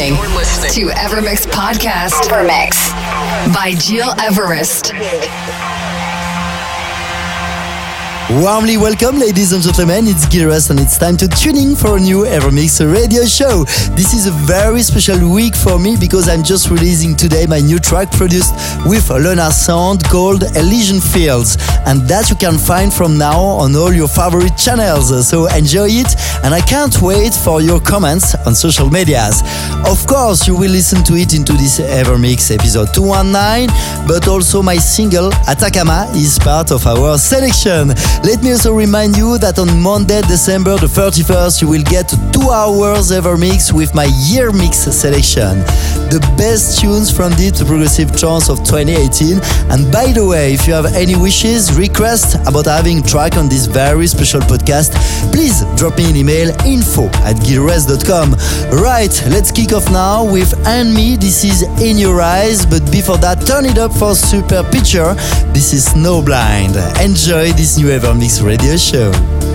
Listening to Evermix Podcast. Evermix by Gil Everest. Warmly welcome, ladies and gentlemen. It's Gil Everest, and it's time to tune in for a new Evermix radio show. This is a very special week for me because I'm just releasing today my new track produced with Lunar Sound called Elysian Fields, and that you can find from now on all your favorite channels. So enjoy it, and I can't wait for your comments on social medias. Of course, you will listen to it into this Evermix episode 219, but also my single Atacama is part of our selection. Let me also remind you that on Monday, December the 31st, you will get two hours ever mix with my year mix selection. The best tunes from deep to progressive trance of 2018. And by the way, if you have any wishes, requests about having track on this very special podcast, please drop me an email info at gileverest.com. Right, let's kick off now with And Me. This is In Your Eyes, but before that, turn it up for Super Picture. This is Snowblind. Enjoy this new ever Mix Radio Show.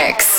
Evermix.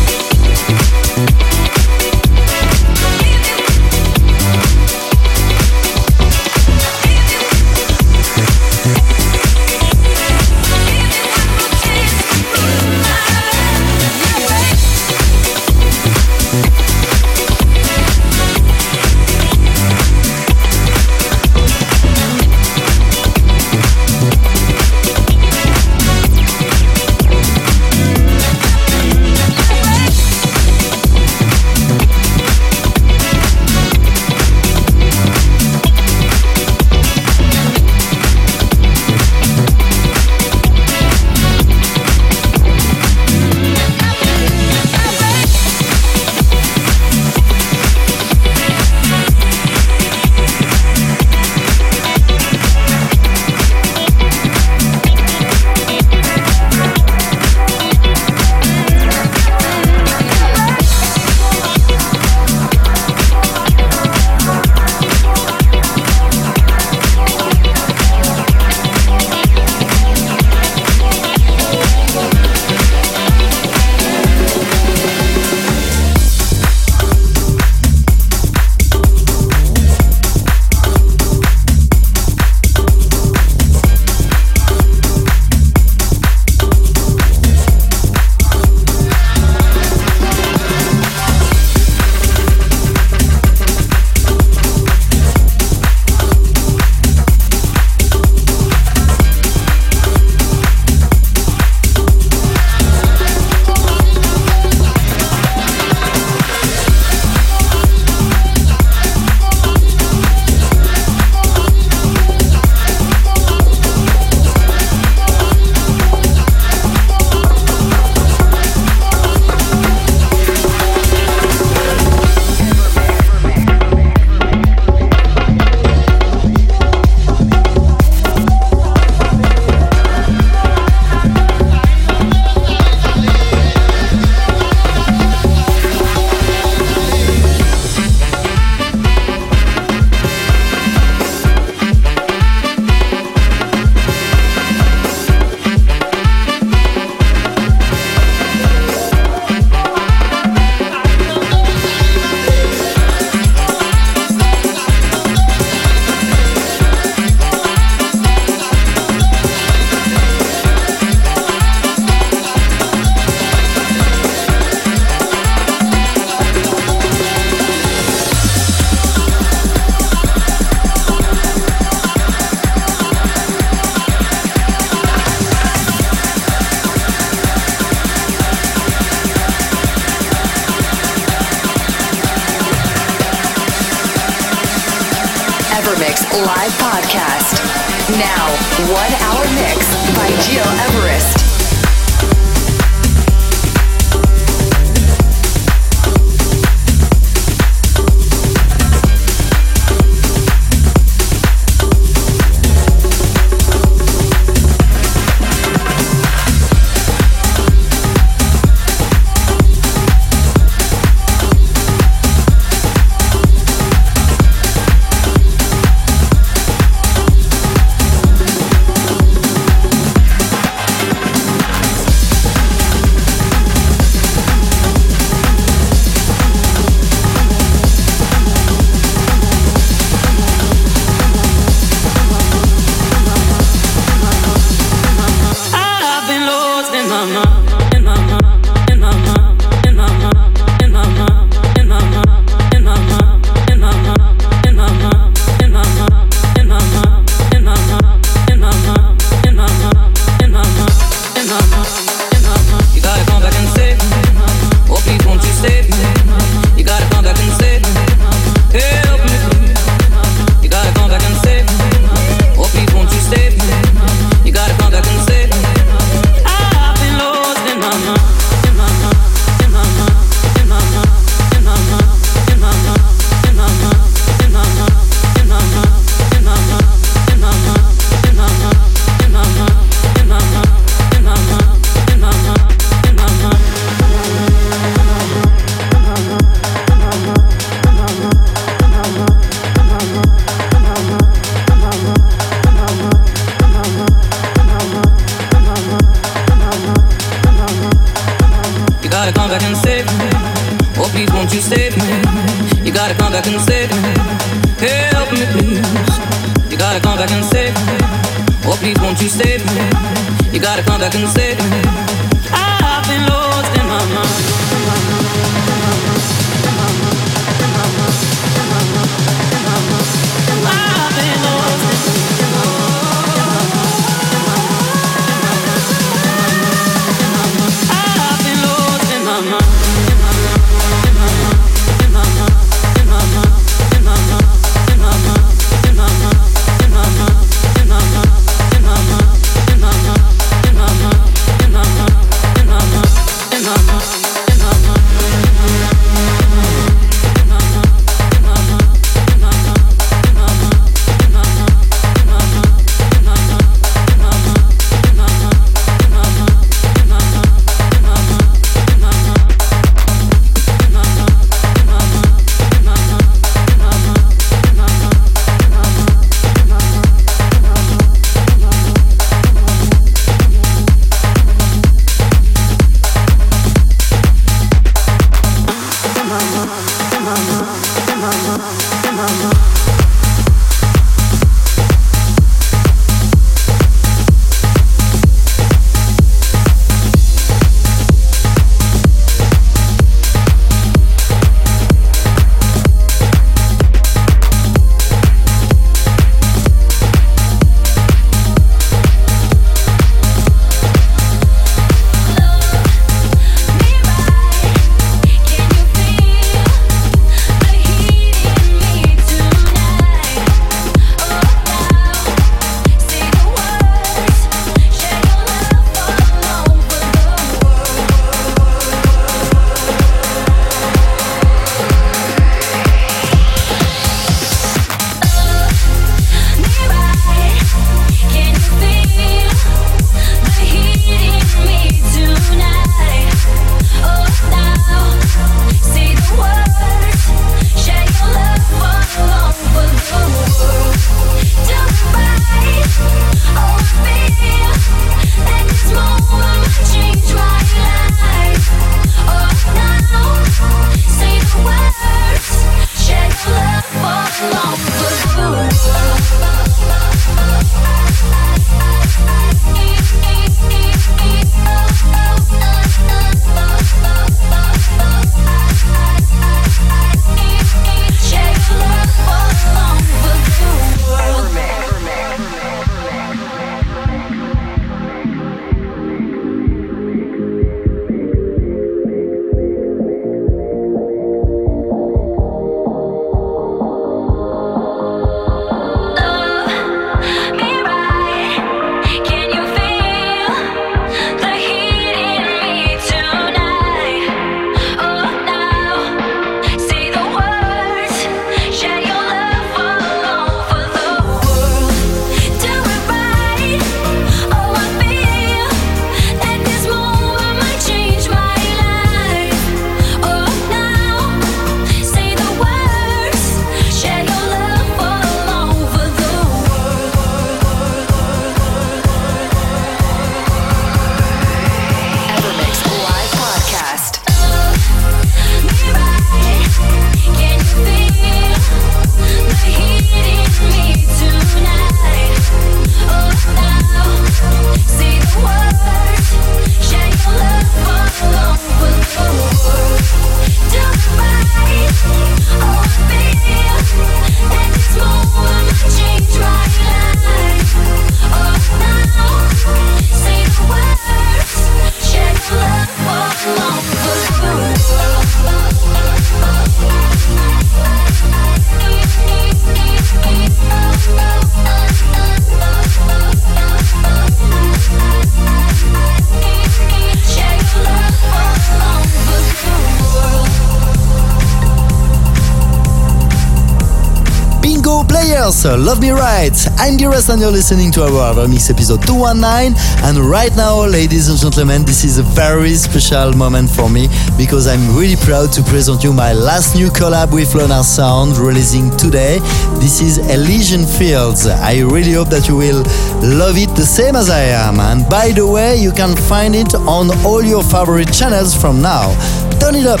Players, love me right. I'm Giras and you're listening to our Evermix episode 219. And right now, ladies and gentlemen, this is a very special moment for me because I'm really proud to present you my last new collab with Lunar Sound releasing today. This is Elysian Fields. I really hope that you will love it the same as I am. And by the way, you can find it on all your favorite channels from now. Turn it up.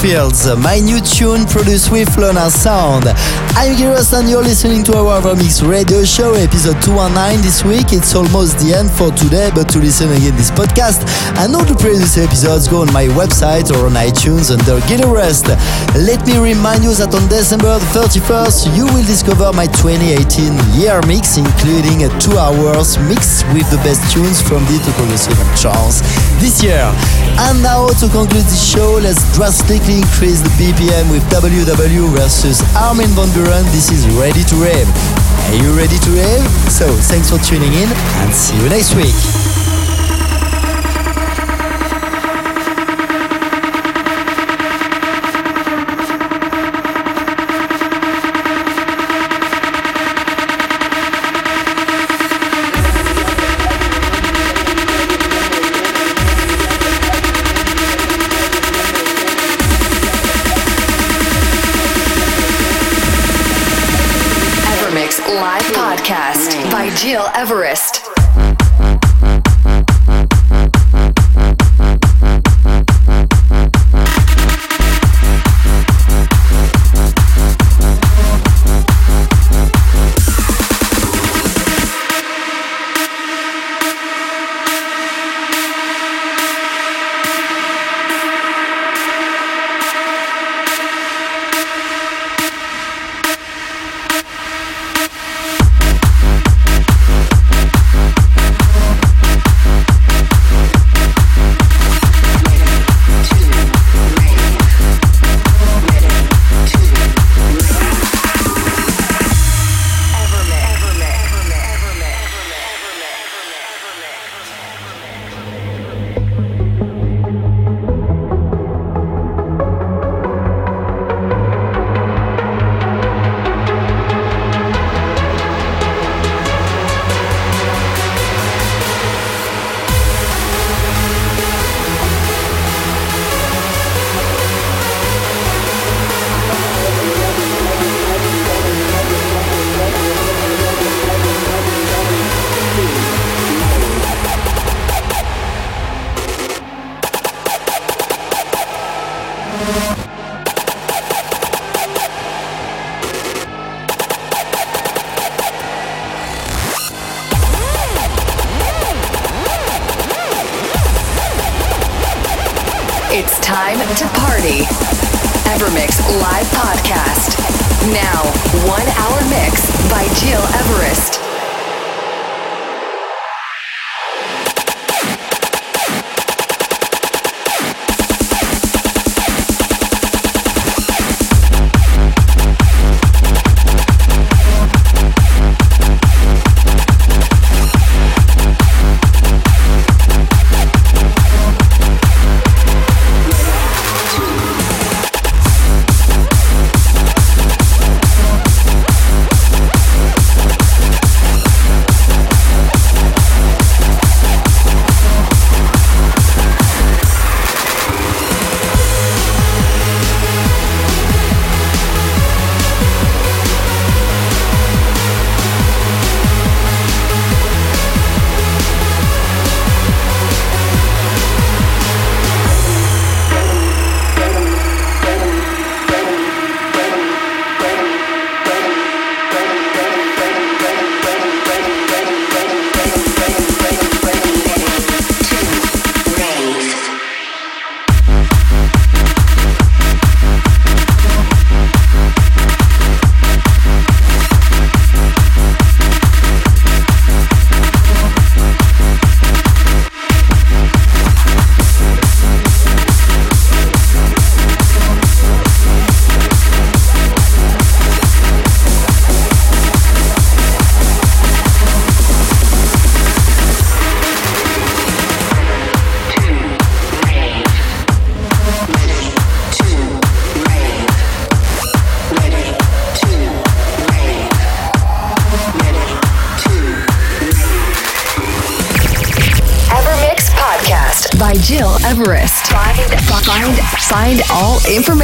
Fields, my new tune produced with Lona Sound. I'm Giros and you're listening to our Evermix radio show, episode 219 this week. It's almost the end for today, but to listen again this podcast and all the previous episodes, go on my website or on iTunes under Everest. Let me remind you that on December 31st, you will discover my 2018 year mix, including a two hours mix with the best tunes from the progressive and trance this year. And now to conclude this show, let's drastically increase the BPM with WW versus Armin van Buuren. This is Ready to Rave. Are you ready to rave? So thanks for tuning in and see you next week. By Gil Everest.